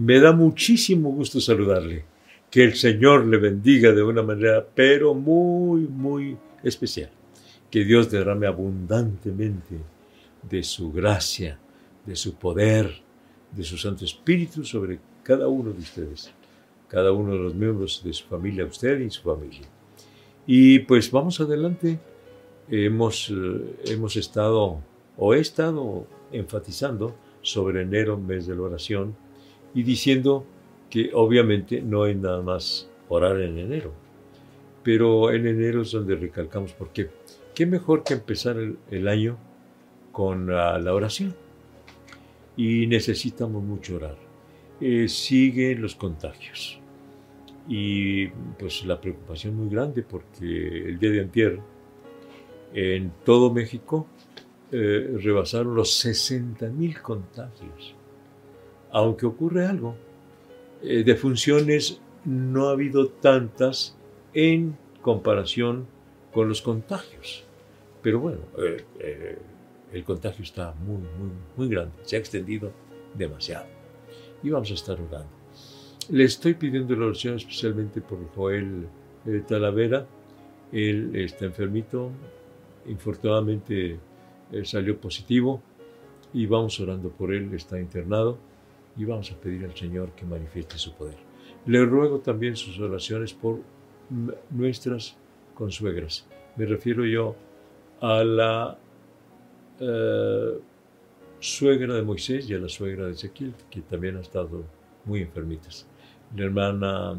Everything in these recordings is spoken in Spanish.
Me da muchísimo gusto saludarle. Que el Señor le bendiga de una manera, pero muy, muy especial. Que Dios derrame abundantemente de su gracia, de su poder, de su Santo Espíritu sobre cada uno de ustedes, cada uno de los miembros de su familia, usted y su familia. Y pues vamos adelante. Hemos, eh, hemos estado, o he estado enfatizando sobre enero, mes de la oración, y diciendo que obviamente no hay nada más orar en enero. Pero en enero es donde recalcamos, porque qué mejor que empezar el, año con la, oración. Y necesitamos mucho orar. Eh, siguen los contagios. Y pues la preocupación muy grande porque el día de antier en todo México eh, rebasaron los 60 mil contagios. Aunque ocurre algo, eh, de funciones no ha habido tantas en comparación con los contagios. Pero bueno, eh, el contagio está muy, muy, muy grande, se ha extendido demasiado. Y vamos a estar orando. Le estoy pidiendo la oración especialmente por Joel eh, Talavera. Él está enfermito, infortunadamente eh, salió positivo y vamos orando por él, está internado y vamos a pedir al Señor que manifieste su poder. Le ruego también sus oraciones por nuestras consuegras. Me refiero yo a la eh, suegra de Moisés y a la suegra de Ezequiel, que también han estado muy enfermitas la hermana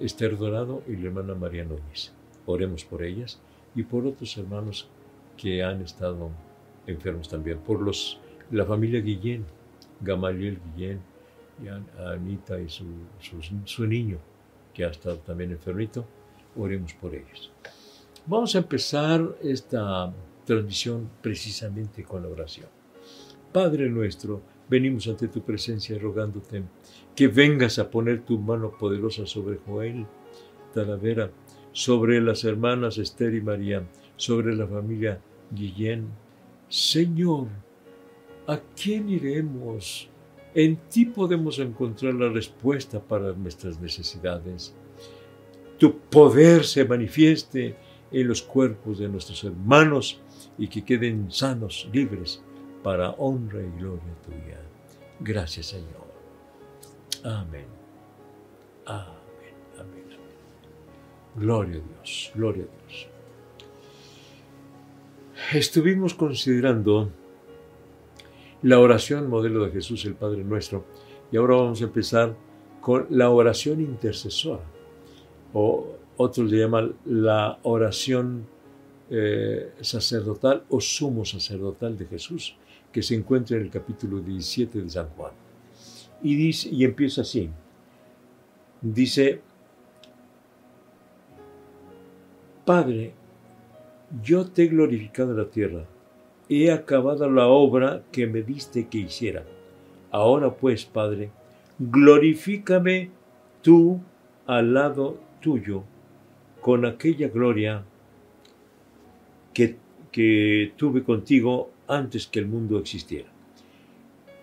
Esther Dorado y la hermana María Núñez. Oremos por ellas y por otros hermanos que han estado enfermos también, por los, la familia Guillén, Gamaliel Guillén, y Anita y su, su, niño, que ha estado también enfermito, oremos por ellos. Vamos a empezar esta transmisión precisamente con la oración. Padre nuestro, venimos ante tu presencia rogándote que vengas a poner tu mano poderosa sobre Joel Talavera, sobre las hermanas Esther y María, sobre la familia Guillén. Señor, ¿a quién iremos? En ti podemos encontrar la respuesta para nuestras necesidades. Tu poder se manifieste en los cuerpos de nuestros hermanos y que queden sanos, libres, para honra y gloria tuya. Gracias, Señor. Amén. Amén. Amén. Gloria a Dios. Gloria a Dios. Estuvimos considerando la oración modelo de Jesús el Padre Nuestro y ahora vamos a empezar con la oración intercesora o otros le llaman la oración eh, sacerdotal o sumo sacerdotal de Jesús que se encuentra en el capítulo 17 de San Juan. Y, dice, y empieza así. Dice, Padre, yo te he glorificado en la tierra, he acabado la obra que me diste que hiciera. Ahora pues, Padre, glorifícame tú al lado tuyo con aquella gloria que, tuve contigo antes que el mundo existiera.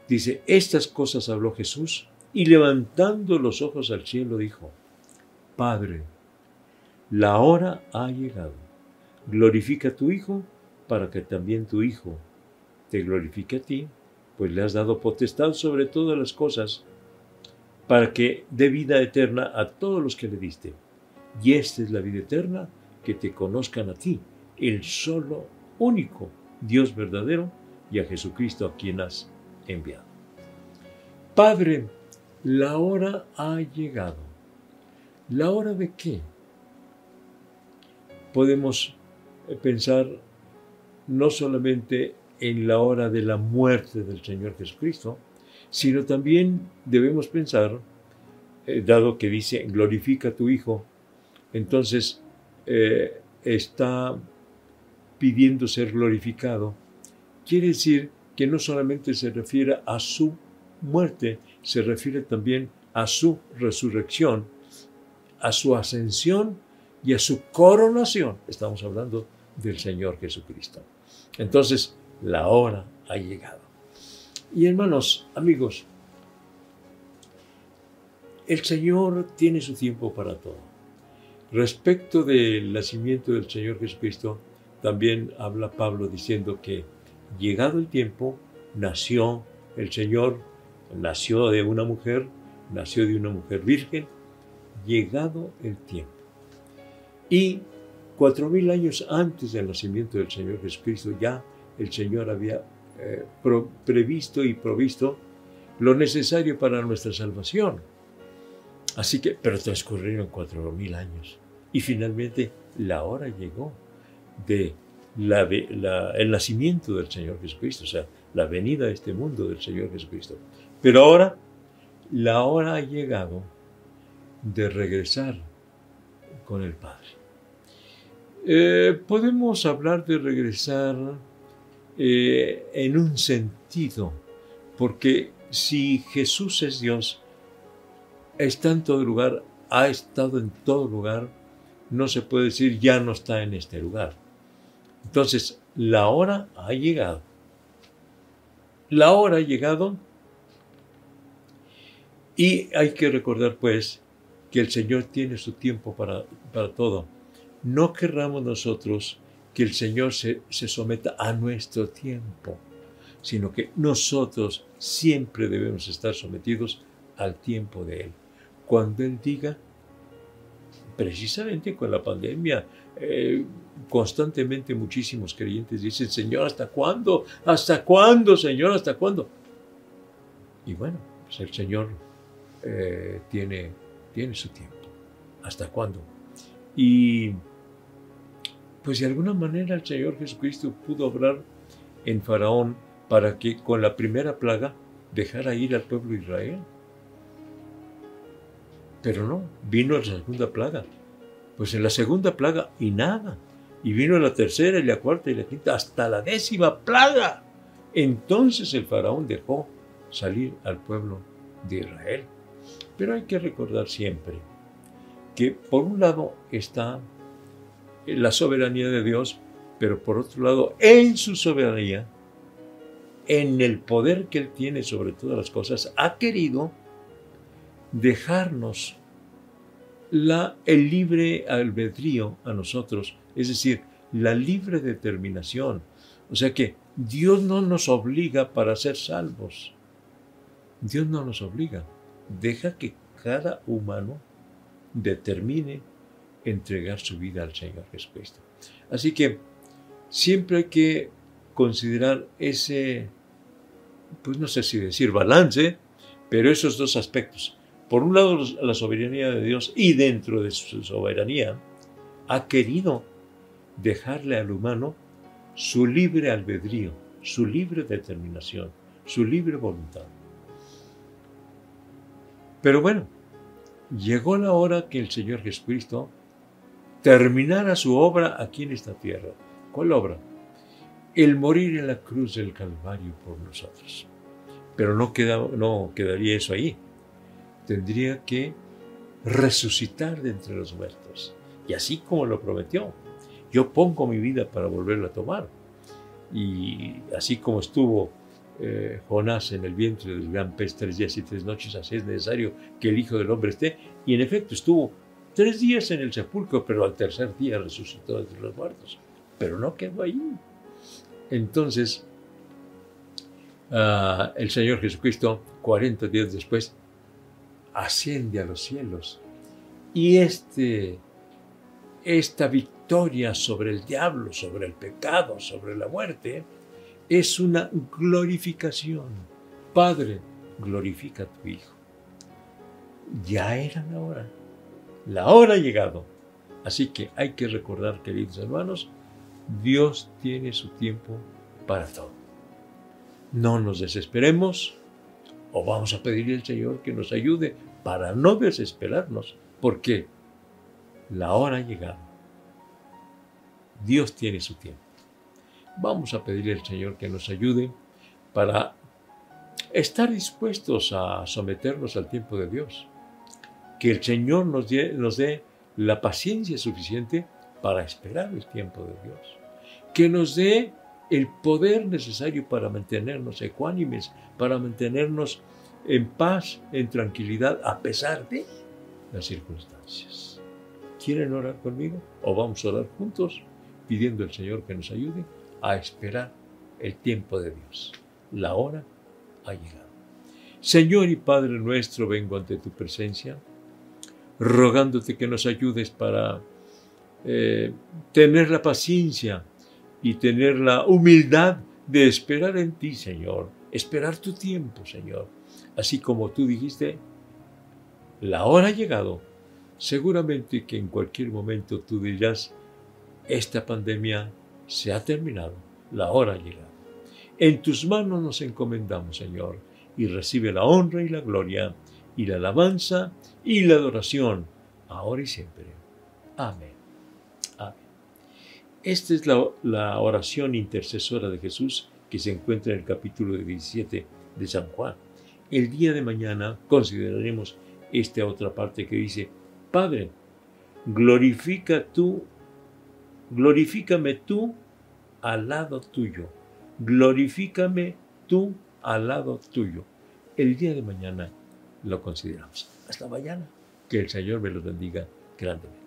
Dice, estas cosas habló Jesús y levantando los ojos al cielo dijo, Padre, la hora ha llegado. Glorifica a tu Hijo para que también tu Hijo te glorifique a ti, pues le has dado potestad sobre todas las cosas, para que dé vida eterna a todos los que le diste. Y esta es la vida eterna, que te conozcan a ti, el solo, único Dios verdadero, y a Jesucristo a quien has enviado. Padre, la hora ha llegado. ¿La hora de qué? Podemos eh, pensar no solamente en la hora de la muerte del Señor Jesucristo, sino también debemos pensar, eh, dado que dice, glorifica a tu Hijo, entonces eh, está pidiendo ser glorificado. Quiere decir que no solamente se refiere a su muerte, se refiere también a su resurrección, a su ascensión y a su coronación. Estamos hablando del Señor Jesucristo. Entonces, la hora ha llegado. Y hermanos, amigos, el Señor tiene su tiempo para todo. Respecto del nacimiento del Señor Jesucristo, también habla Pablo diciendo que llegado el tiempo, nació el Señor, nació de una mujer, nació de una mujer virgen, llegado el tiempo. Y cuatro mil años antes del nacimiento del Señor Jesucristo, ya el Señor había eh, previsto y provisto lo necesario para nuestra salvación. Así que, pero transcurrieron cuatro mil años. Y finalmente la hora llegó de el nacimiento del Señor Jesucristo, o sea, la venida a este mundo del Señor Jesucristo. Pero ahora, la hora ha llegado de regresar con el Padre. Eh, podemos hablar de regresar eh, en un sentido, porque si Jesús es Dios, está en todo lugar, ha estado en todo lugar, no se puede decir ya no está en este lugar. Entonces, la hora ha llegado. La hora ha llegado y hay que recordar pues que el Señor tiene su tiempo para, para todo. No querramos nosotros que el Señor se, se someta a nuestro tiempo, sino que nosotros siempre debemos estar sometidos al tiempo de Él. Cuando Él diga, precisamente con la pandemia, eh, constantemente muchísimos creyentes dicen, Señor, ¿hasta cuándo? ¿Hasta cuándo, Señor? ¿Hasta cuándo? Y bueno, pues el Señor eh, tiene, tiene su tiempo. ¿Hasta cuándo? Y pues de alguna manera el Señor Jesucristo pudo obrar en Faraón para que con la primera plaga dejara ir al pueblo de Israel. Pero no, vino la segunda plaga. Pues en la segunda plaga y nada. Y vino la tercera y la cuarta y la quinta, hasta la décima plaga. Entonces el faraón dejó salir al pueblo de Israel. Pero hay que recordar siempre que por un lado está la soberanía de Dios, pero por otro lado, en su soberanía, en el poder que Él tiene sobre todas las cosas, ha querido dejarnos la, el libre albedrío a nosotros, es decir, la libre determinación. O sea que Dios no nos obliga para ser salvos. Dios no nos obliga. Deja que cada humano determine entregar su vida al Señor Jesucristo. Así que siempre hay que considerar ese, pues no sé si decir balance, pero esos dos aspectos. Por un lado, la soberanía de Dios y dentro de su soberanía ha querido dejarle al humano su libre albedrío, su libre determinación, su libre voluntad. Pero bueno, llegó la hora que el Señor Jesucristo terminara su obra aquí en esta tierra. ¿Cuál obra? El morir en la cruz del Calvario por nosotros. Pero no, no quedaría eso ahí tendría que resucitar de entre los muertos. Y así como lo prometió, yo pongo mi vida para volverla a tomar. Y así como estuvo eh, Jonás en el vientre del gran pez tres días y tres noches, así es necesario que el Hijo del Hombre esté. Y en efecto estuvo tres días en el sepulcro, pero al tercer día resucitó entre los muertos. Pero no quedó ahí. Entonces, ah, el Señor Jesucristo, 40 días después, asciende a los cielos. Y este, esta victoria sobre el diablo, sobre el pecado, sobre la muerte, es una glorificación. Padre, glorifica a tu Hijo. Ya era la hora. La hora ha llegado. Así que hay que recordar, queridos hermanos, Dios tiene su tiempo para todo. No nos desesperemos, o vamos a pedirle al Señor que nos ayude para no desesperarnos, porque la hora ha llegado. Dios tiene su tiempo. Vamos a pedirle al Señor que nos ayude para estar dispuestos a someternos al tiempo de Dios. Que el Señor nos dé, nos dé la paciencia suficiente para esperar el tiempo de Dios. Que nos dé el poder necesario para mantenernos ecuánimes, para mantenernos en paz, en tranquilidad, a pesar de las circunstancias. ¿Quieren orar conmigo? ¿O vamos a orar juntos pidiendo al Señor que nos ayude a esperar el tiempo de Dios? La hora ha llegado. Señor y Padre nuestro, vengo ante tu presencia, rogándote que nos ayudes para eh, tener la paciencia y tener la humildad de esperar en ti, Señor, esperar tu tiempo, Señor. Así como tú dijiste, la hora ha llegado. Seguramente que en cualquier momento tú dirás, esta pandemia se ha terminado, la hora ha llegado. En tus manos nos encomendamos, Señor, y recibe la honra y la gloria, y la alabanza y la adoración, ahora y siempre. Amén. Amén. Esta es la, la oración intercesora de Jesús que se encuentra en el capítulo 17 de San Juan. El día de mañana consideraremos esta otra parte que dice, Padre, glorifica tú, glorifícame tú al lado tuyo, glorifícame tú al lado tuyo. El día de mañana lo consideramos. Hasta mañana. Que el Señor me lo bendiga grandemente.